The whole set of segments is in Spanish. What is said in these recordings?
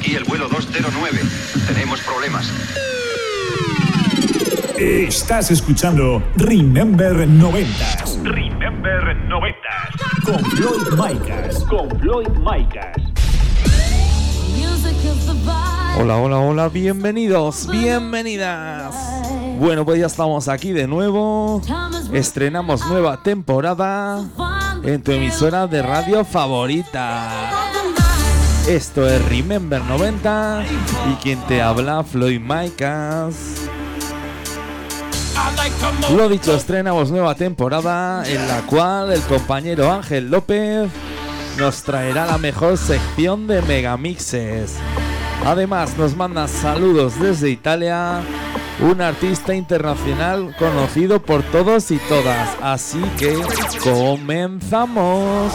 Aquí el vuelo 209. Tenemos problemas. Estás escuchando Remember 90 Remember 90. con Floyd Micas. Con Floyd Micas. Hola, hola, hola, bienvenidos, bienvenidas. Bueno, pues ya estamos aquí de nuevo. Estrenamos nueva temporada en tu emisora de radio favorita. Esto es Remember 90 y quien te habla, Floyd Micas. Lo dicho, estrenamos nueva temporada en la cual el compañero Ángel López nos traerá la mejor sección de megamixes. Además, nos manda saludos desde Italia, un artista internacional conocido por todos y todas. Así que comenzamos.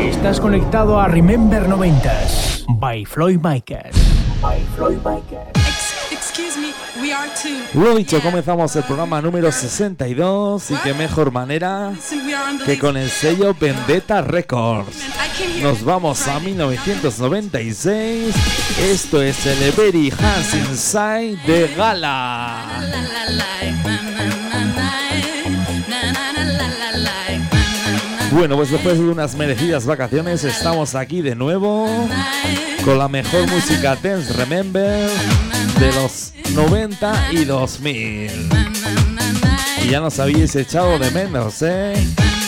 Estás conectado a Remember 90s by Floyd Micas. We are too. Lo dicho, comenzamos el programa número 62 y qué mejor manera que con el sello Vendetta Records. Nos vamos a 1996. Esto es el Very Hands Inside de Gala. Bueno, pues después de unas merecidas vacaciones estamos aquí de nuevo con la mejor música Dance Remember de los 90 y 2000. Y ya nos habéis echado de menos, ¿eh?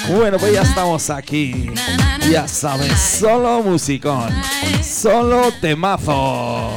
Bueno, pues ya estamos aquí. Ya sabes, solo musicón, solo temazos.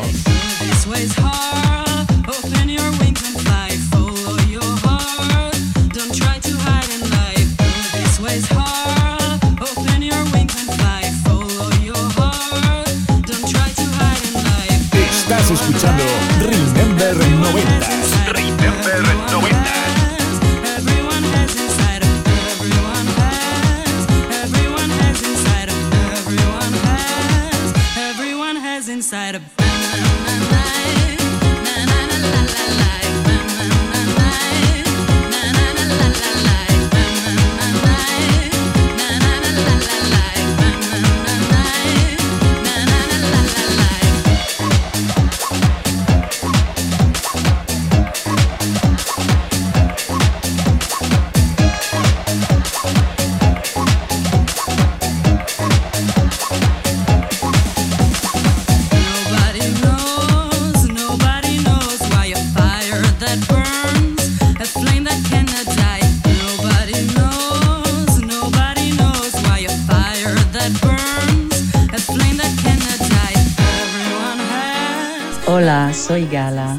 Soy Gala.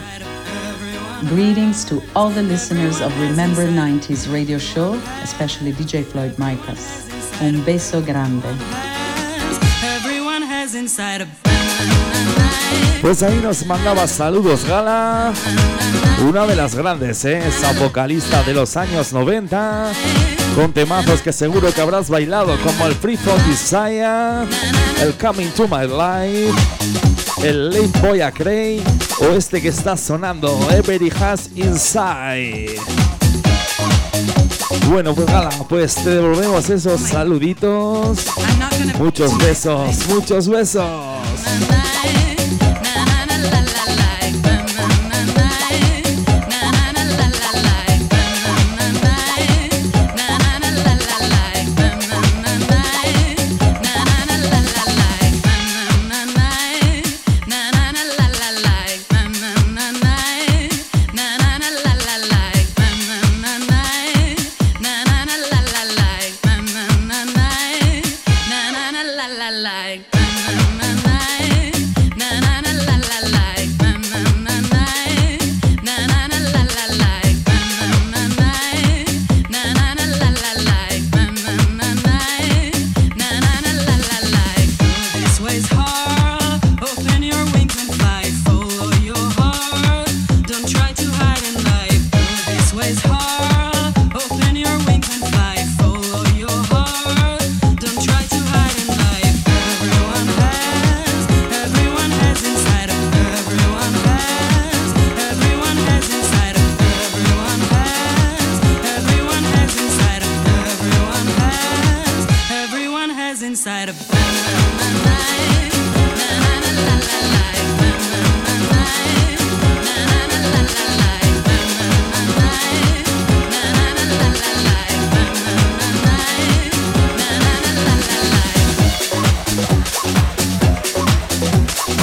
Greetings to all the listeners of Remember 90s radio show, especially DJ Floyd Micas. Un beso grande. Pues ahí nos mandaba saludos Gala, una de las grandes, ¿eh? esa vocalista de los años 90, con temazos que seguro que habrás bailado como el Free From Desire, el Coming to My Life, el Late Boy a Cray o este que está sonando, Every Has Inside. Bueno, pues Gala, pues te devolvemos esos saluditos, muchos besos, muchos besos.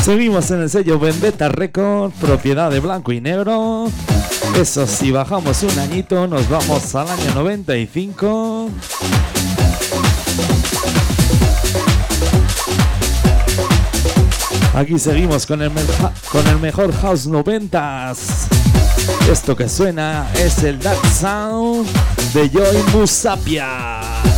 Seguimos en el sello Vendetta Record, propiedad de blanco y negro. Eso si bajamos un añito, nos vamos al año 95. Aquí seguimos con el, con el mejor House 90s. Esto que suena es el Dark Sound de Joy Musapia.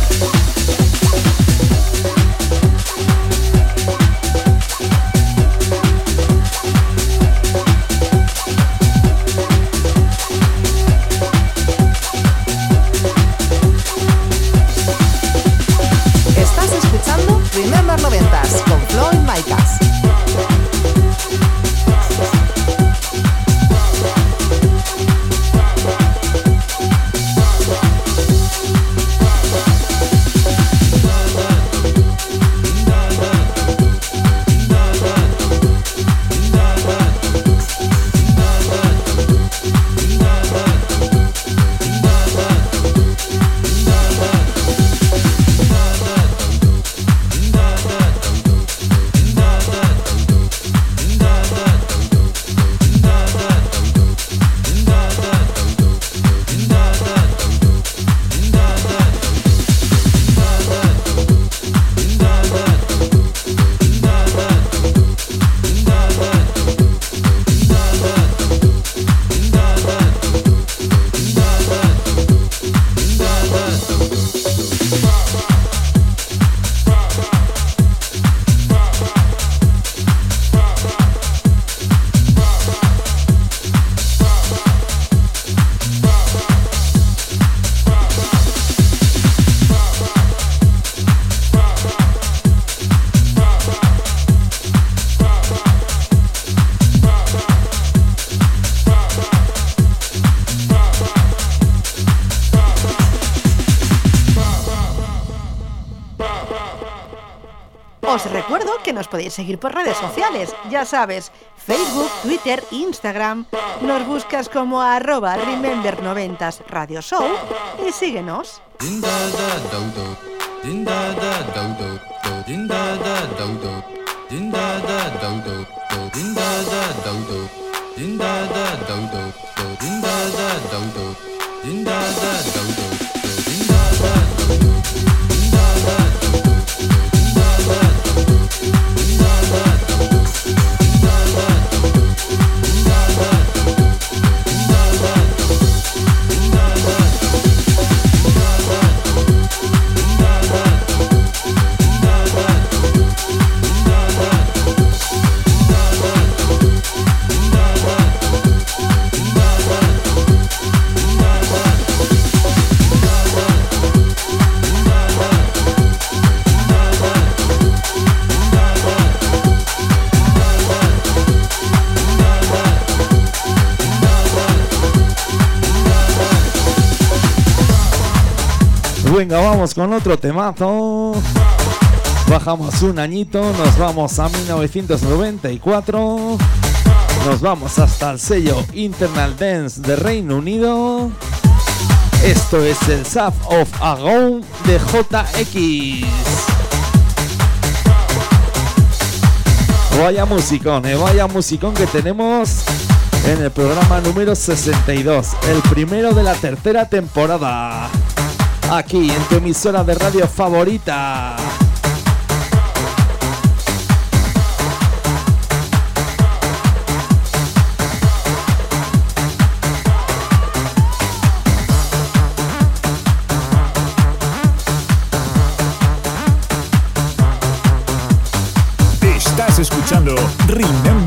Con nos podéis seguir por redes sociales, ya sabes, Facebook, Twitter, Instagram. Nos buscas como arroba Remember90s Radio Show y síguenos. Venga, vamos con otro temazo. Bajamos un añito, nos vamos a 1994. Nos vamos hasta el sello Internal Dance de Reino Unido. Esto es el Saf of Agon de JX. Vaya musicón, eh, vaya musicón que tenemos en el programa número 62, el primero de la tercera temporada. Aquí en tu emisora de radio favorita. Estás escuchando Remember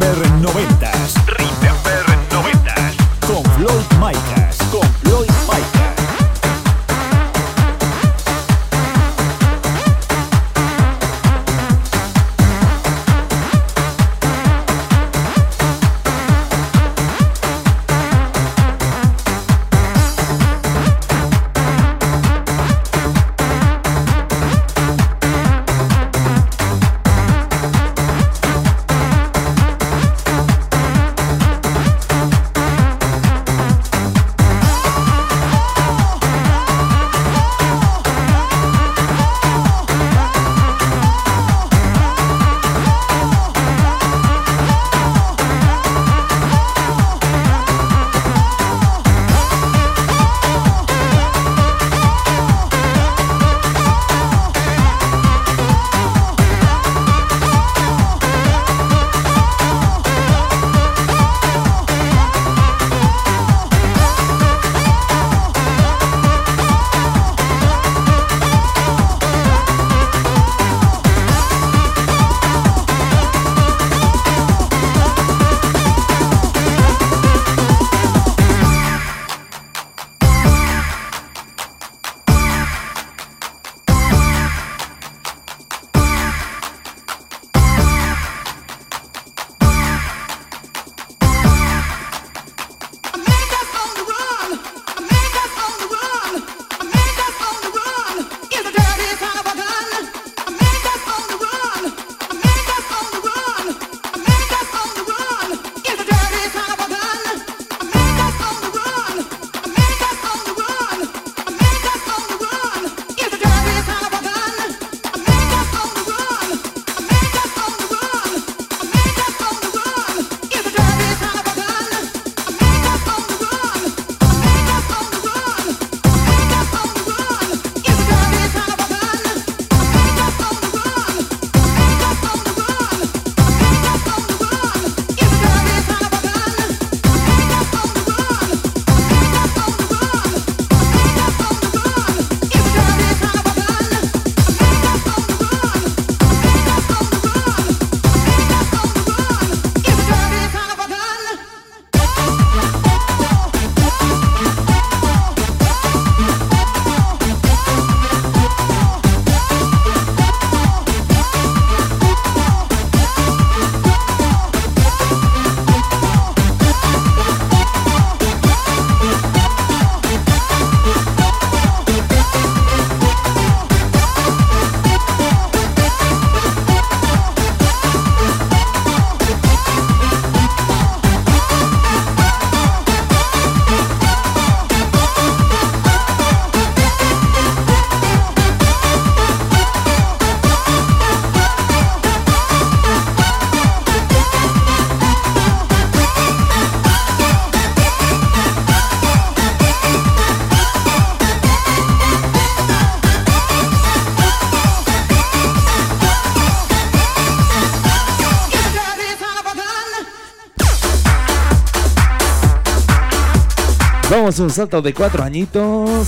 Un salto de cuatro añitos.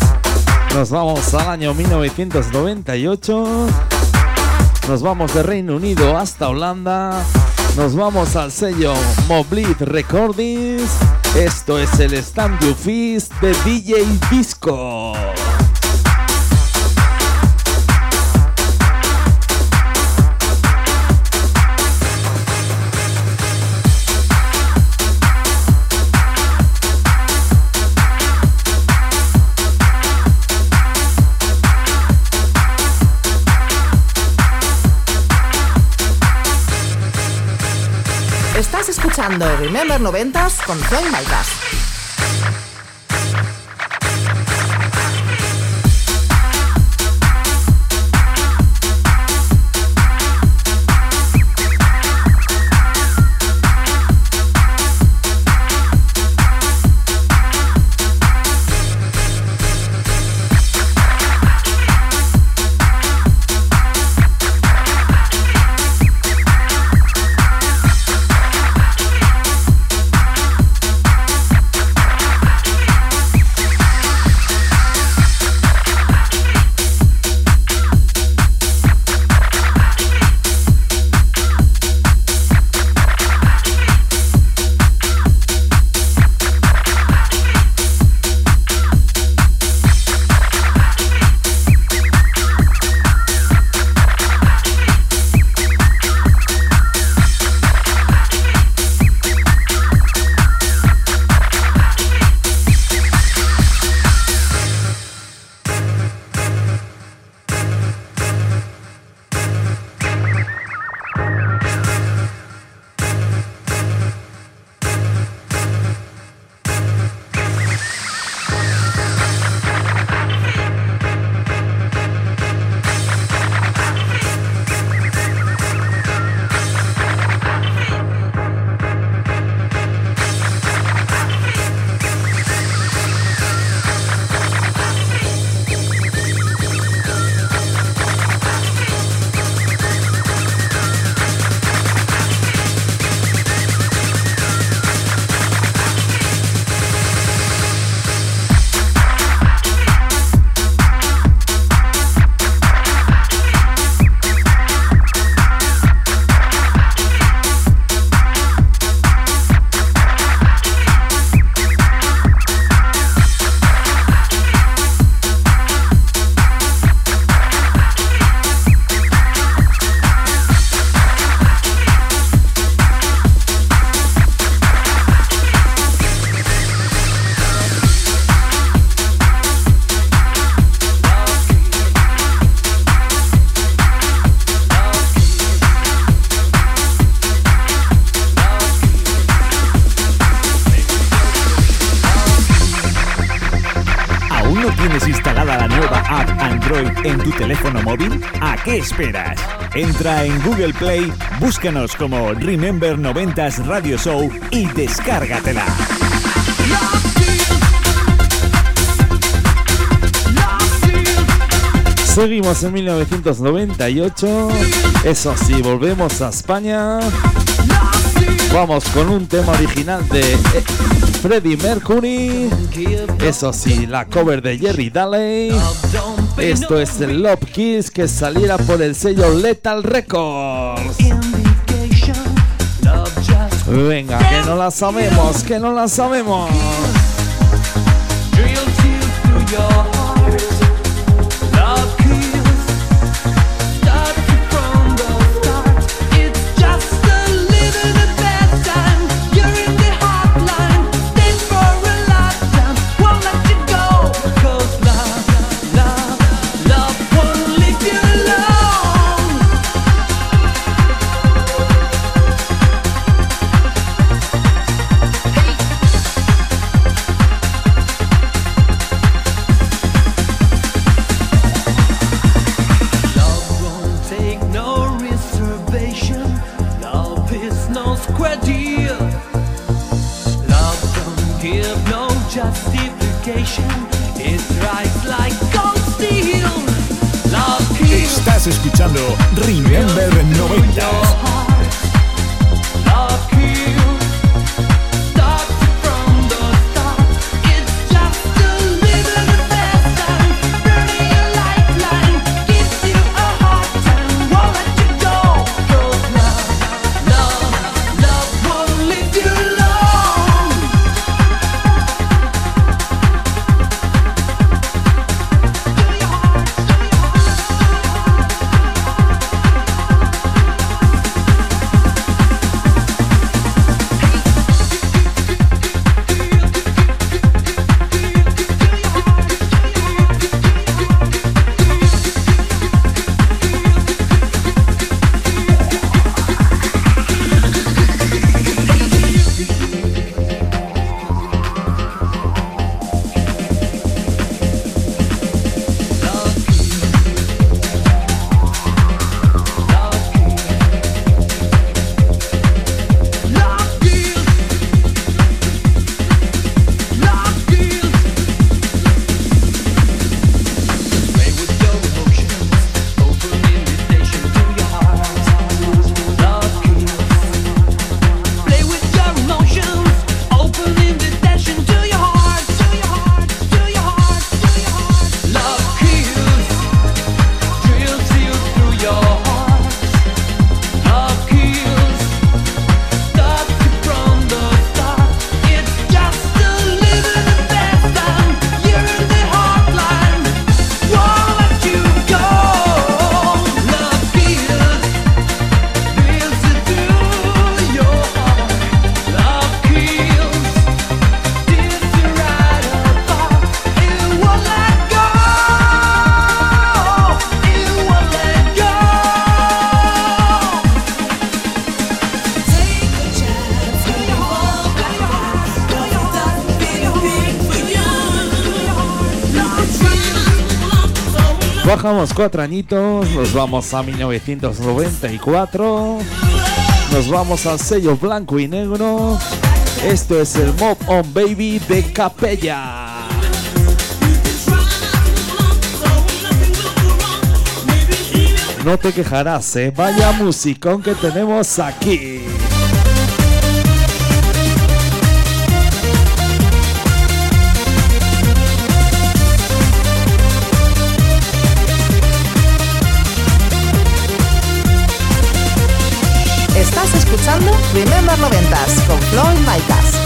Nos vamos al año 1998. Nos vamos de Reino Unido hasta Holanda. Nos vamos al sello Moblit Recordings. Esto es el Stand You Feast de DJ Disco. Escuchando Remember 90s con Floyd Maltas. Esperas? Entra en Google Play, búscanos como Remember 90s Radio Show y descárgatela. Seguimos en 1998. Eso sí, volvemos a España. Vamos con un tema original de eh, Freddie Mercury. Eso sí, la cover de Jerry Daley. Esto es el Love Kiss que saliera por el sello Lethal Records. Venga, que no la sabemos, que no la sabemos. Escuchando Remember cuatro añitos, nos vamos a 1994, nos vamos al sello blanco y negro. Esto es el Mob on Baby de Capella. No te quejarás, ¿eh? vaya musicón que tenemos aquí. escuchando Remember 90s con Floyd Micas.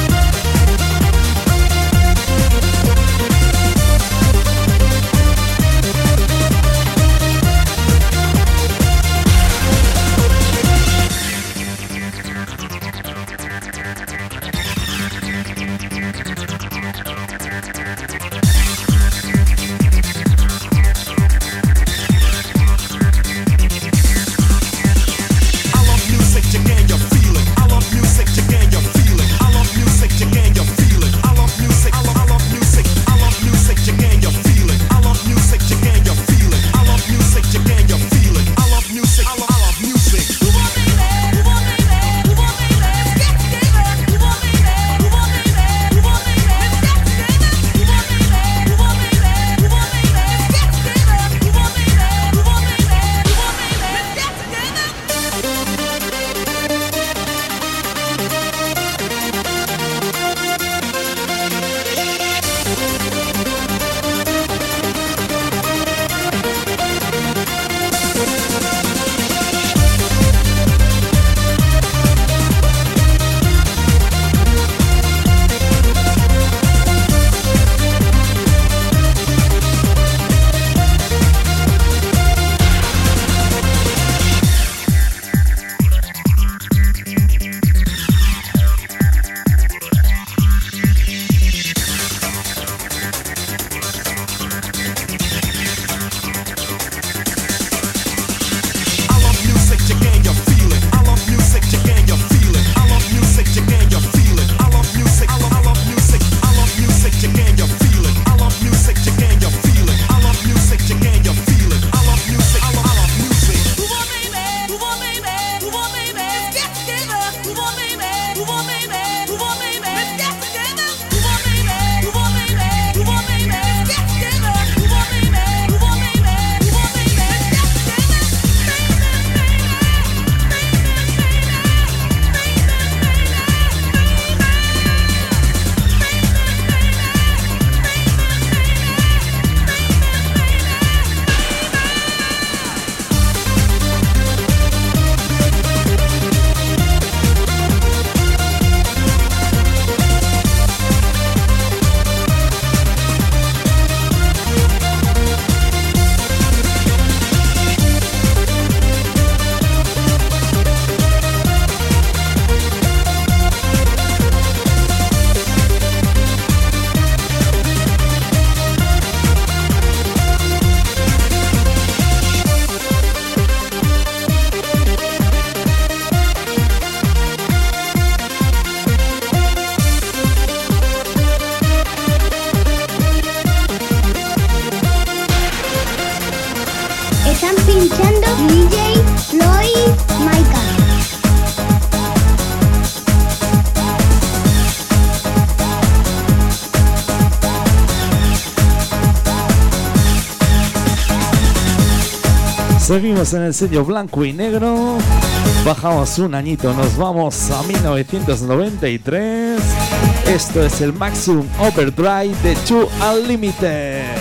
Seguimos en el sello blanco y negro. Bajamos un añito, nos vamos a 1993. Esto es el Maximum Overdrive de Two Unlimited.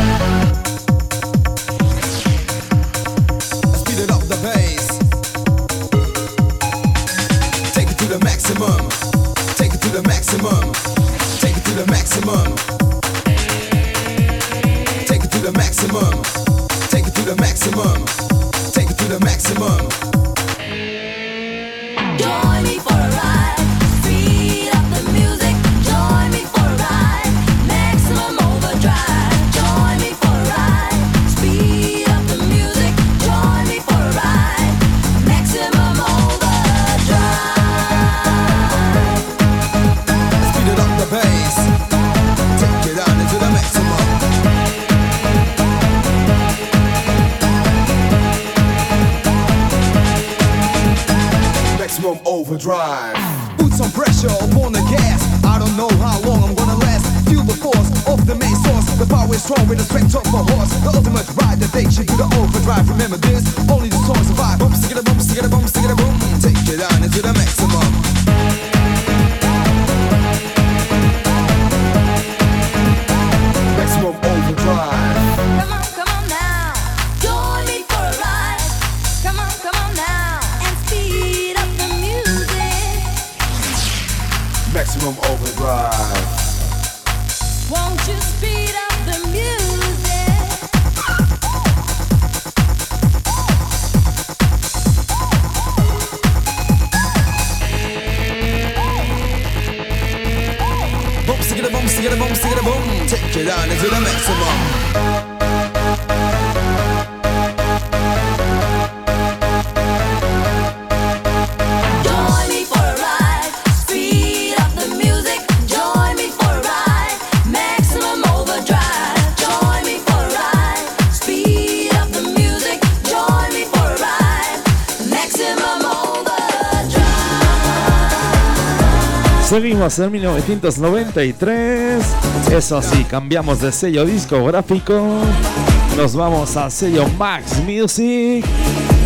maximum. Take it to the maximum. Take it to the maximum. Take it to the maximum. en 1993. Eso sí, cambiamos de sello discográfico. Nos vamos al sello Max Music.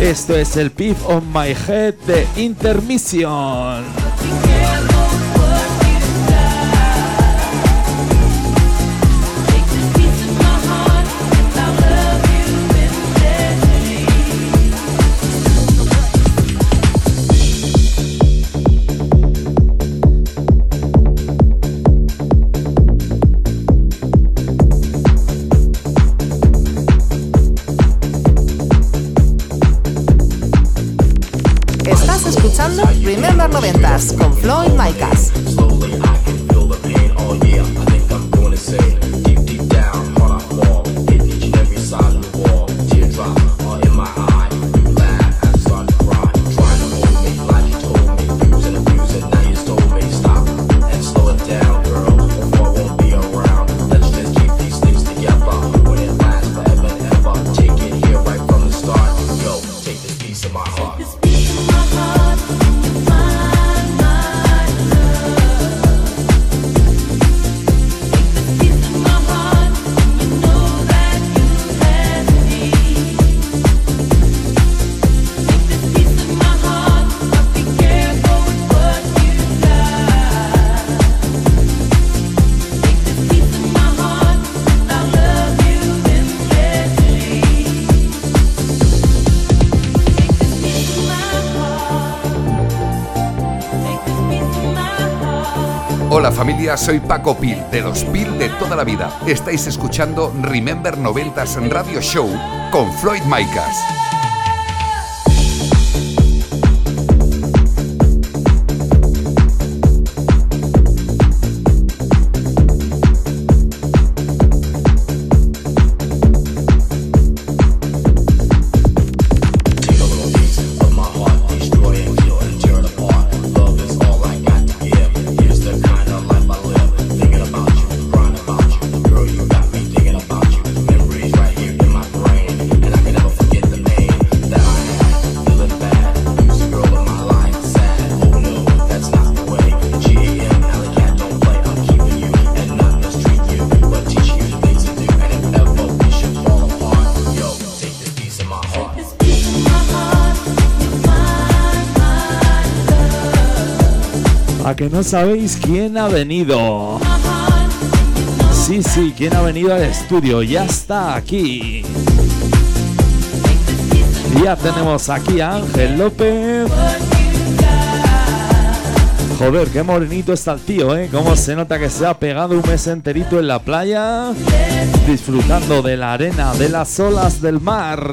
Esto es el Pip on My Head de Intermission. familia, soy Paco Pil, de los Pil de toda la vida. Estáis escuchando Remember 90s Radio Show con Floyd Micas. No sabéis quién ha venido. Sí, sí, quién ha venido al estudio. Ya está aquí. Ya tenemos aquí a Ángel López. Joder, qué morenito está el tío, ¿eh? Cómo se nota que se ha pegado un mes enterito en la playa, disfrutando de la arena, de las olas del mar.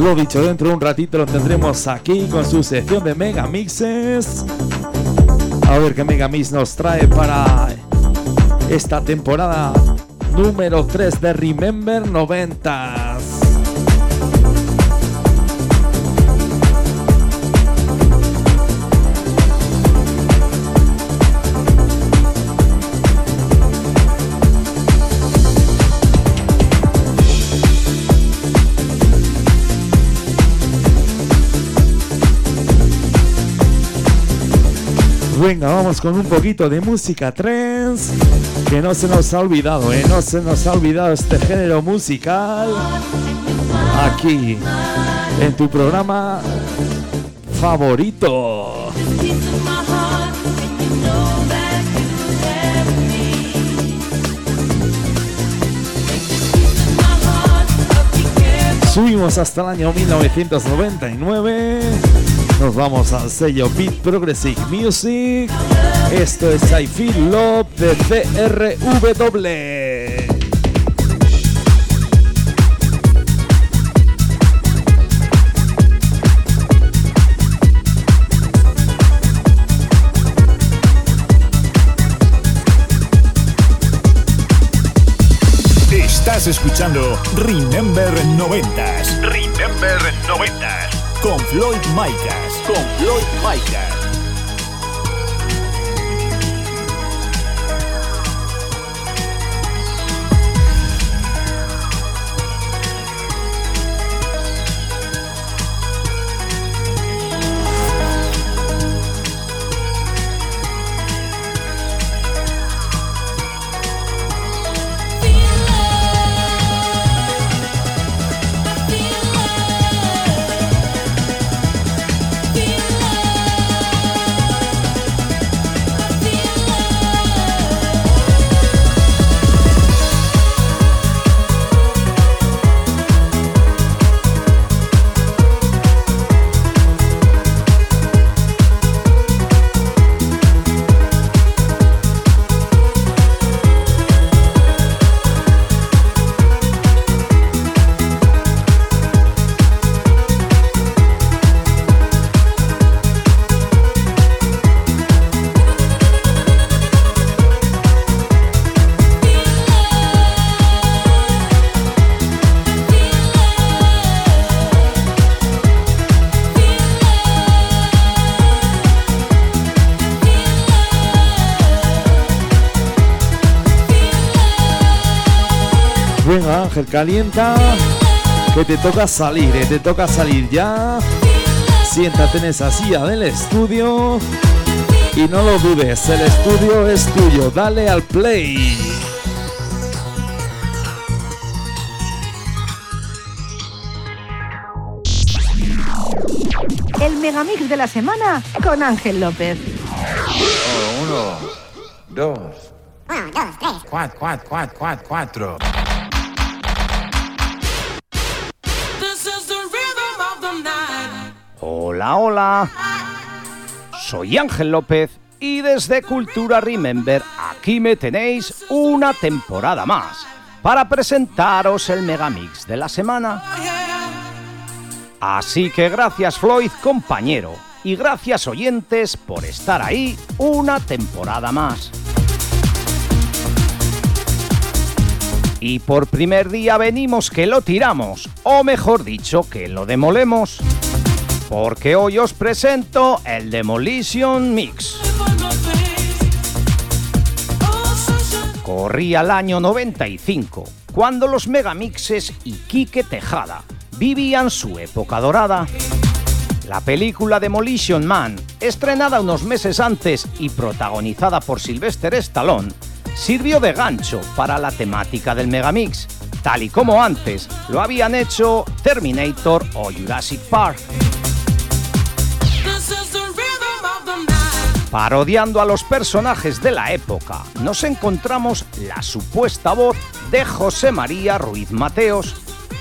Lo dicho, dentro de un ratito lo tendremos aquí con su sección de Mega Mixes. A ver qué Mega Mix nos trae para esta temporada número 3 de Remember 90s. Venga, vamos con un poquito de música trance. Que no se nos ha olvidado, ¿eh? No se nos ha olvidado este género musical. Aquí, en tu programa favorito. Subimos hasta el año 1999. Nos vamos al sello Beat Progressive Music. Esto es I Feel Love de CRW. Estás escuchando Remember 90s. Remember 90s. Con Floyd Micas. Con Floyd Micas. Ángel, calienta. Que te toca salir, eh, te toca salir ya. Siéntate en esa silla del estudio. Y no lo dudes, el estudio es tuyo. Dale al play. El megamix de la semana con Ángel López. Uno, dos. Uno, dos, tres. Cuatro, cuatro, cuatro, cuatro, cuatro. Hola, hola. Soy Ángel López y desde Cultura Remember aquí me tenéis una temporada más para presentaros el megamix de la semana. Así que gracias Floyd compañero y gracias oyentes por estar ahí una temporada más. Y por primer día venimos que lo tiramos, o mejor dicho, que lo demolemos. Porque hoy os presento el Demolition Mix. Corría el año 95, cuando los megamixes y Quique Tejada vivían su época dorada. La película Demolition Man, estrenada unos meses antes y protagonizada por Sylvester Stallone, sirvió de gancho para la temática del megamix, tal y como antes lo habían hecho Terminator o Jurassic Park. Parodiando a los personajes de la época, nos encontramos la supuesta voz de José María Ruiz Mateos.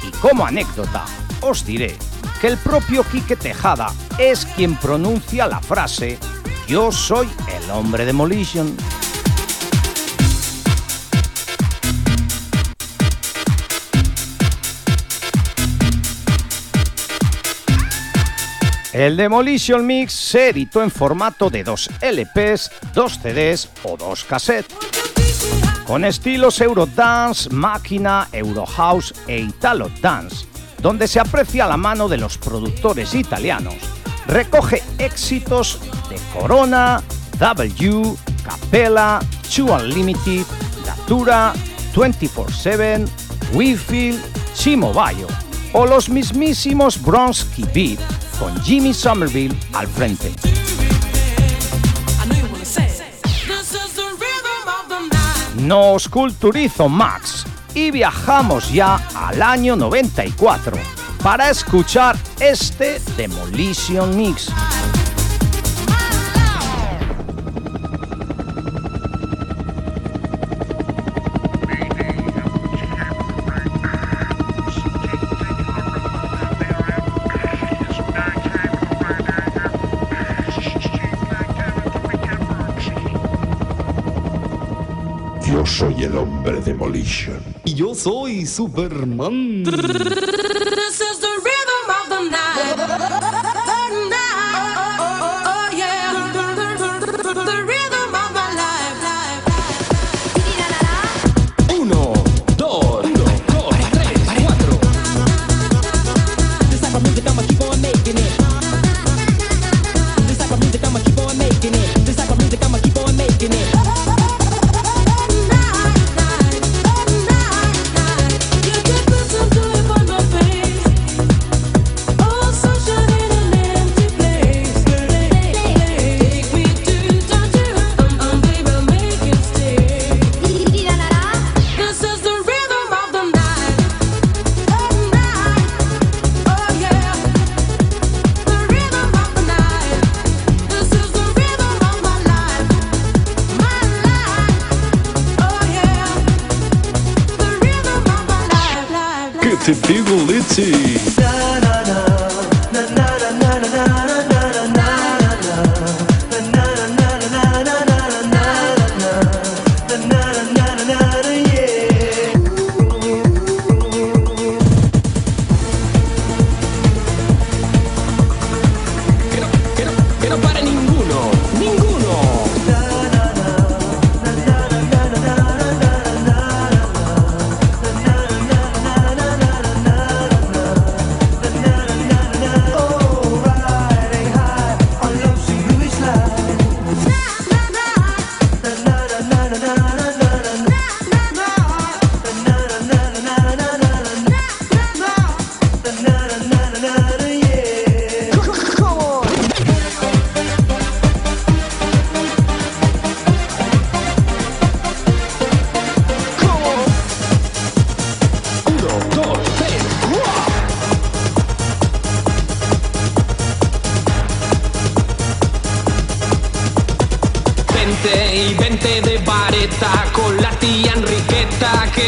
Y como anécdota, os diré que el propio Quique Tejada es quien pronuncia la frase Yo soy el hombre Demolition. El Demolition Mix se editó en formato de dos LPs, dos CDs o dos cassettes. Con estilos Eurodance, Máquina, Eurohouse e Italo Dance, donde se aprecia la mano de los productores italianos. Recoge éxitos de Corona, W, Capella, Two Unlimited, Datura, 24-7, Wifield, Chimo Bayo o los mismísimos Bronski Beat con Jimmy Somerville al frente. Nos culturizo Max y viajamos ya al año 94 para escuchar este Demolition Mix. Soy el hombre Demolition. Y yo soy Superman.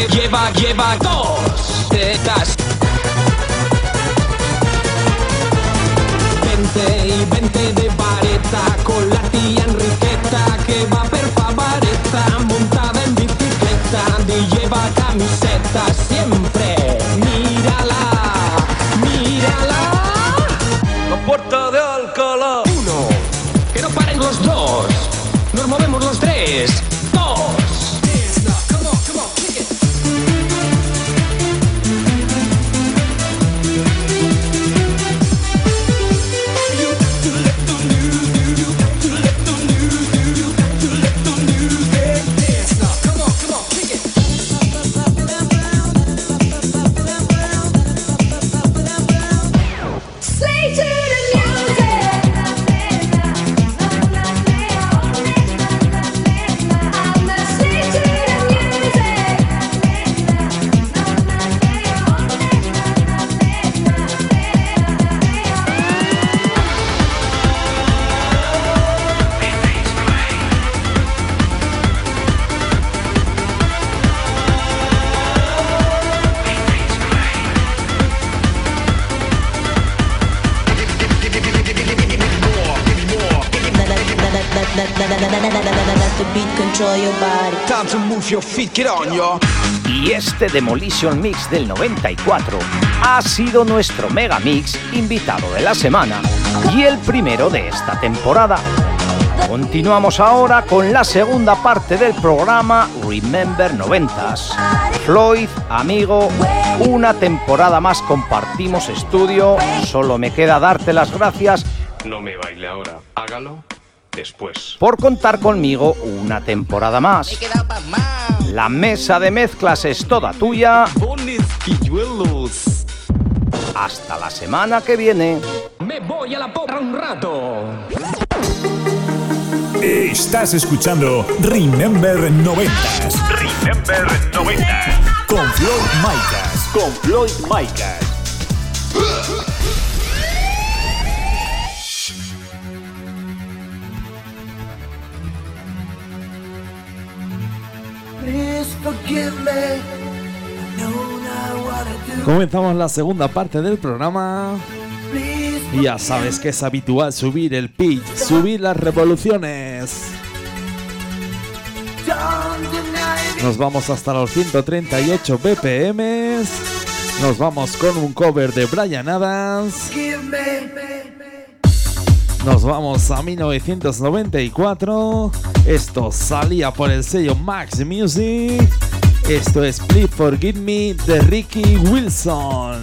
Lleva, lleva dos tetas. Time to move your feet, get on, y'all. Y este Demolition Mix del 94 ha sido nuestro Mega Mix invitado de la semana y el primero de esta temporada. Continuamos ahora con la segunda parte del programa Remember 90s. Floyd, amigo, una temporada más compartimos estudio. Solo me queda darte las gracias No me baile ahora, hágalo después. por contar conmigo una temporada más. La mesa de mezclas es toda tuya. Hasta la semana que viene. Me voy a la porra un rato. Estás escuchando Remember 90s. Remember 90s. Con Floyd Micas. Con Floyd Micas. Comenzamos la segunda parte del programa. Y ya sabes que es habitual subir el pitch, subir las revoluciones. Nos vamos hasta los 138 BPM. Nos vamos con un cover de Brian Adams. Nos vamos a 1994. Esto salía por el sello Max Music. Esto es Please Forgive Me de Ricky Wilson.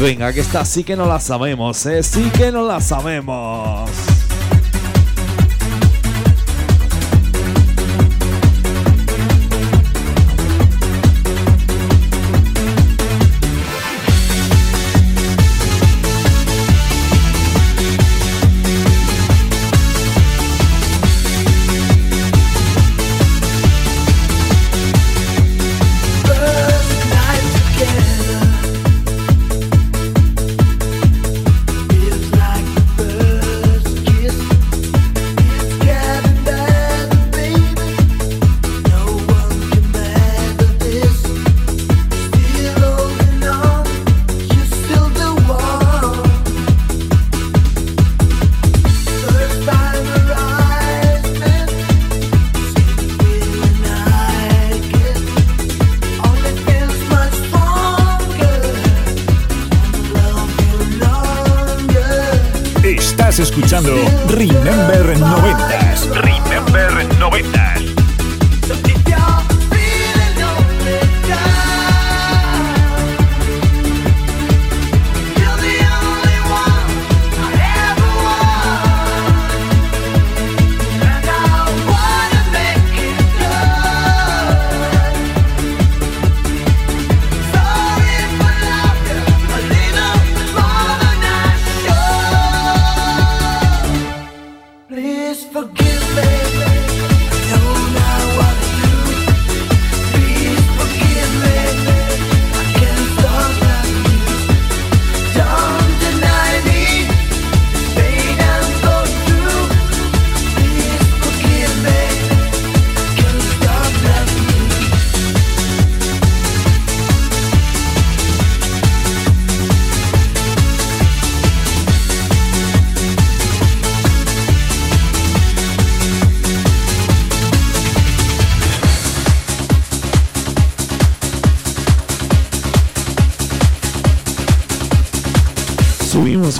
Venga, que esta sí que no la sabemos, ¿eh? Sí que no la sabemos. Escuchando Remember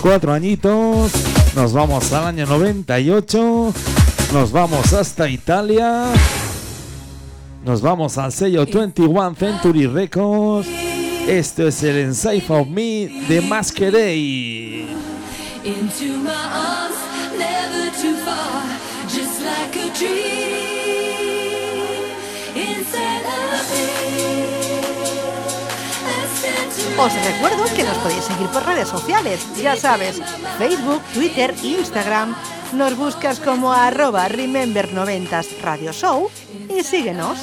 cuatro añitos. Nos vamos al año 98. Nos vamos hasta Italia. Nos vamos al sello 21 Century Records. Esto es el Inside of Me de Masquerade. Into my arms, never too far, just like a dream. Os recuerdo que nos podéis seguir por redes sociales, ya sabes, Facebook, Twitter, Instagram. Nos buscas como arroba Remember 90s Radio Show y síguenos.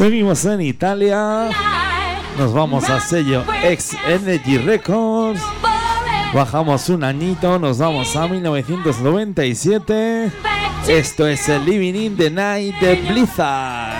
Seguimos en Italia. Nos vamos a sello Ex Energy Records. Bajamos un añito, nos vamos a 1997. Esto es el Living in the Night de Blizzard.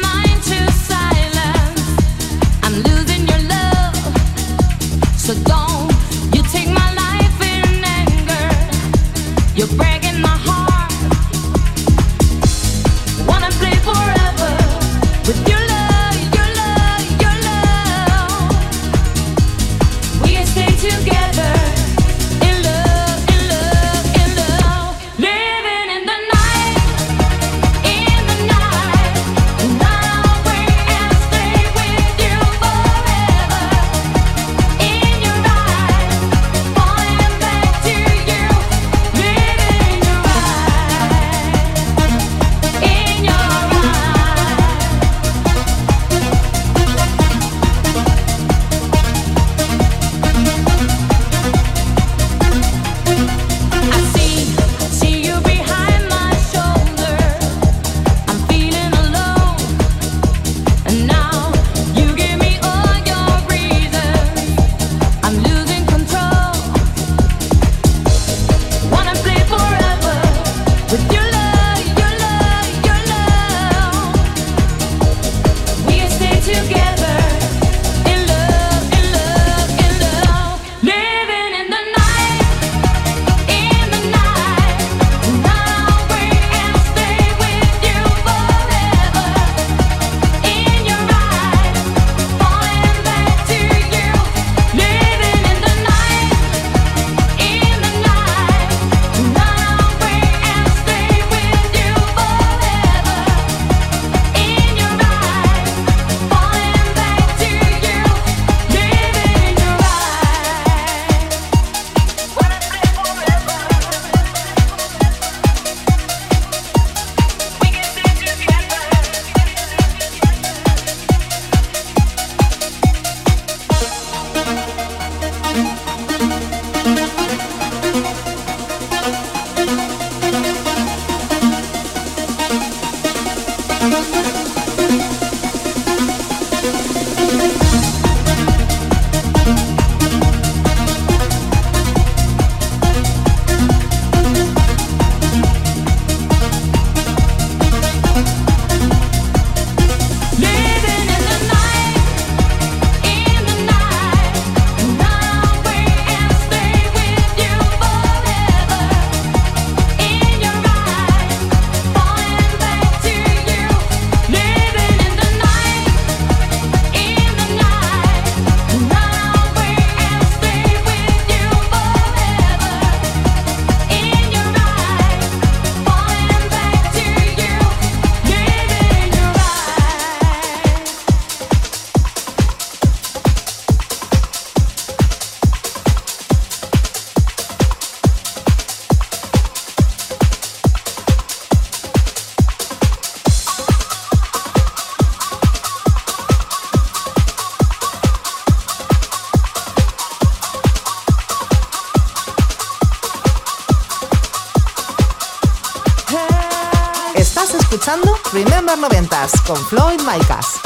con Floyd Micas.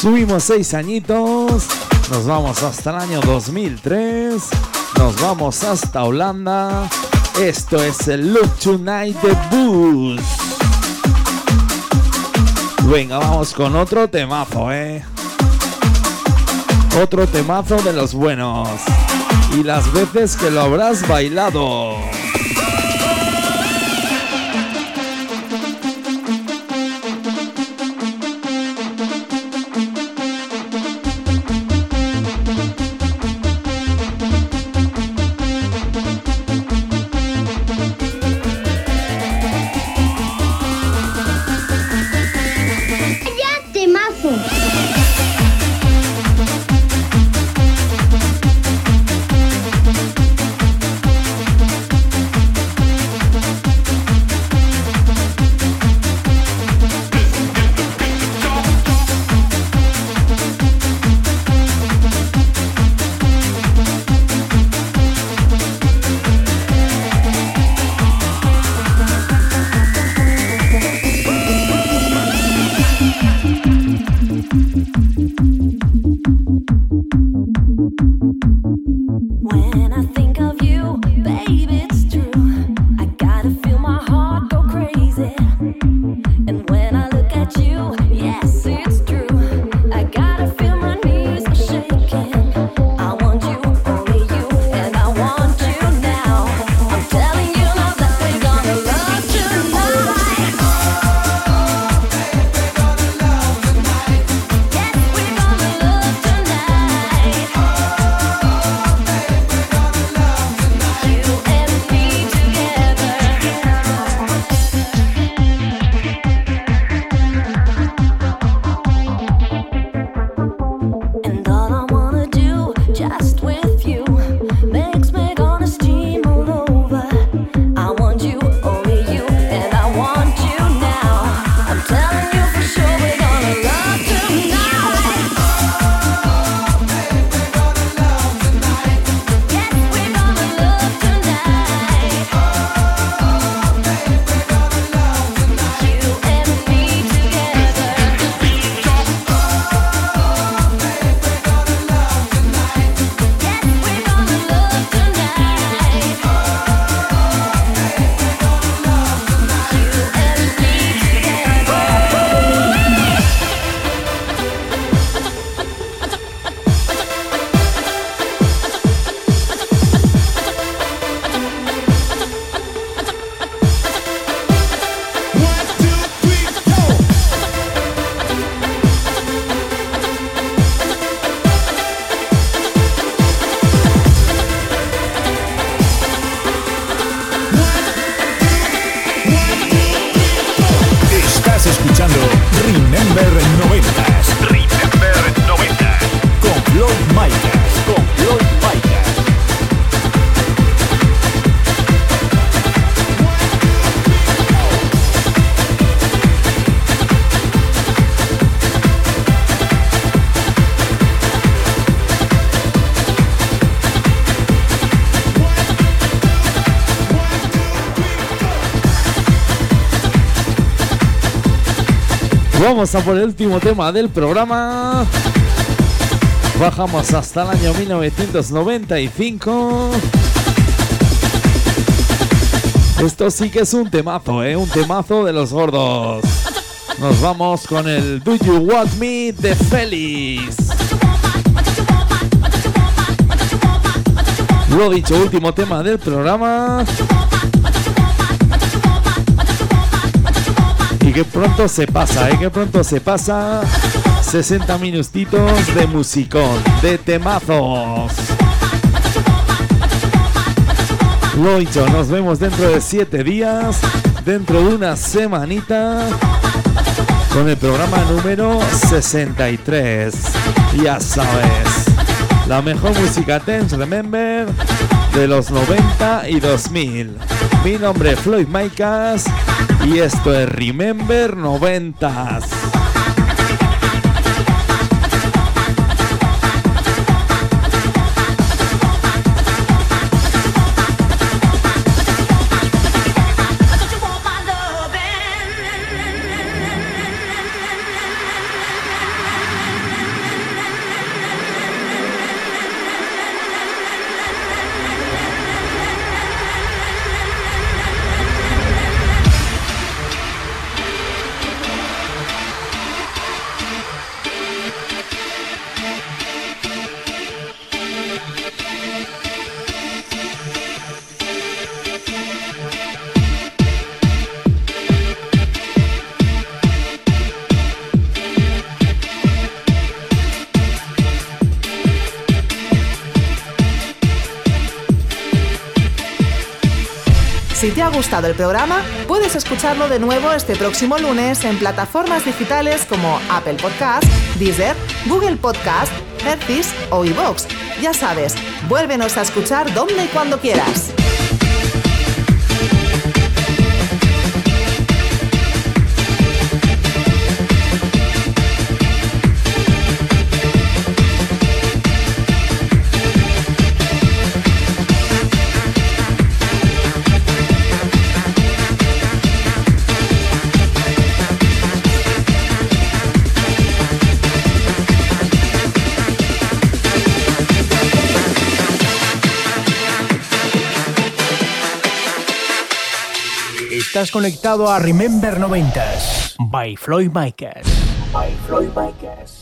Subimos seis añitos, nos vamos hasta el año 2003, nos vamos hasta Holanda. Esto es el Look Tonight de Boost. Venga, vamos con otro temazo, ¿eh? Otro temazo de los buenos. Y las veces que lo habrás bailado. Vamos a por el último tema del programa. Bajamos hasta el año 1995. Esto sí que es un temazo, ¿eh? Un temazo de los gordos. Nos vamos con el Do You Want Me de Félix. Lo dicho, último tema del programa. Y que pronto se pasa, ¿eh? Que pronto se pasa. 60 minutitos de musicón, de temazos. Lo dicho, nos vemos dentro de 7 días, dentro de una semanita, con el programa número 63. Ya sabes, la mejor música Tense Remember de los 90 y 2000. Mi nombre es Floyd Maicas y esto es Remember 90s. El programa, puedes escucharlo de nuevo este próximo lunes en plataformas digitales como Apple Podcast, Deezer, Google Podcast, Hertis o iVoox. Ya sabes, vuélvenos a escuchar donde y cuando quieras. Estás conectado a Remember 90s by Floyd Micas. By Floyd Micas.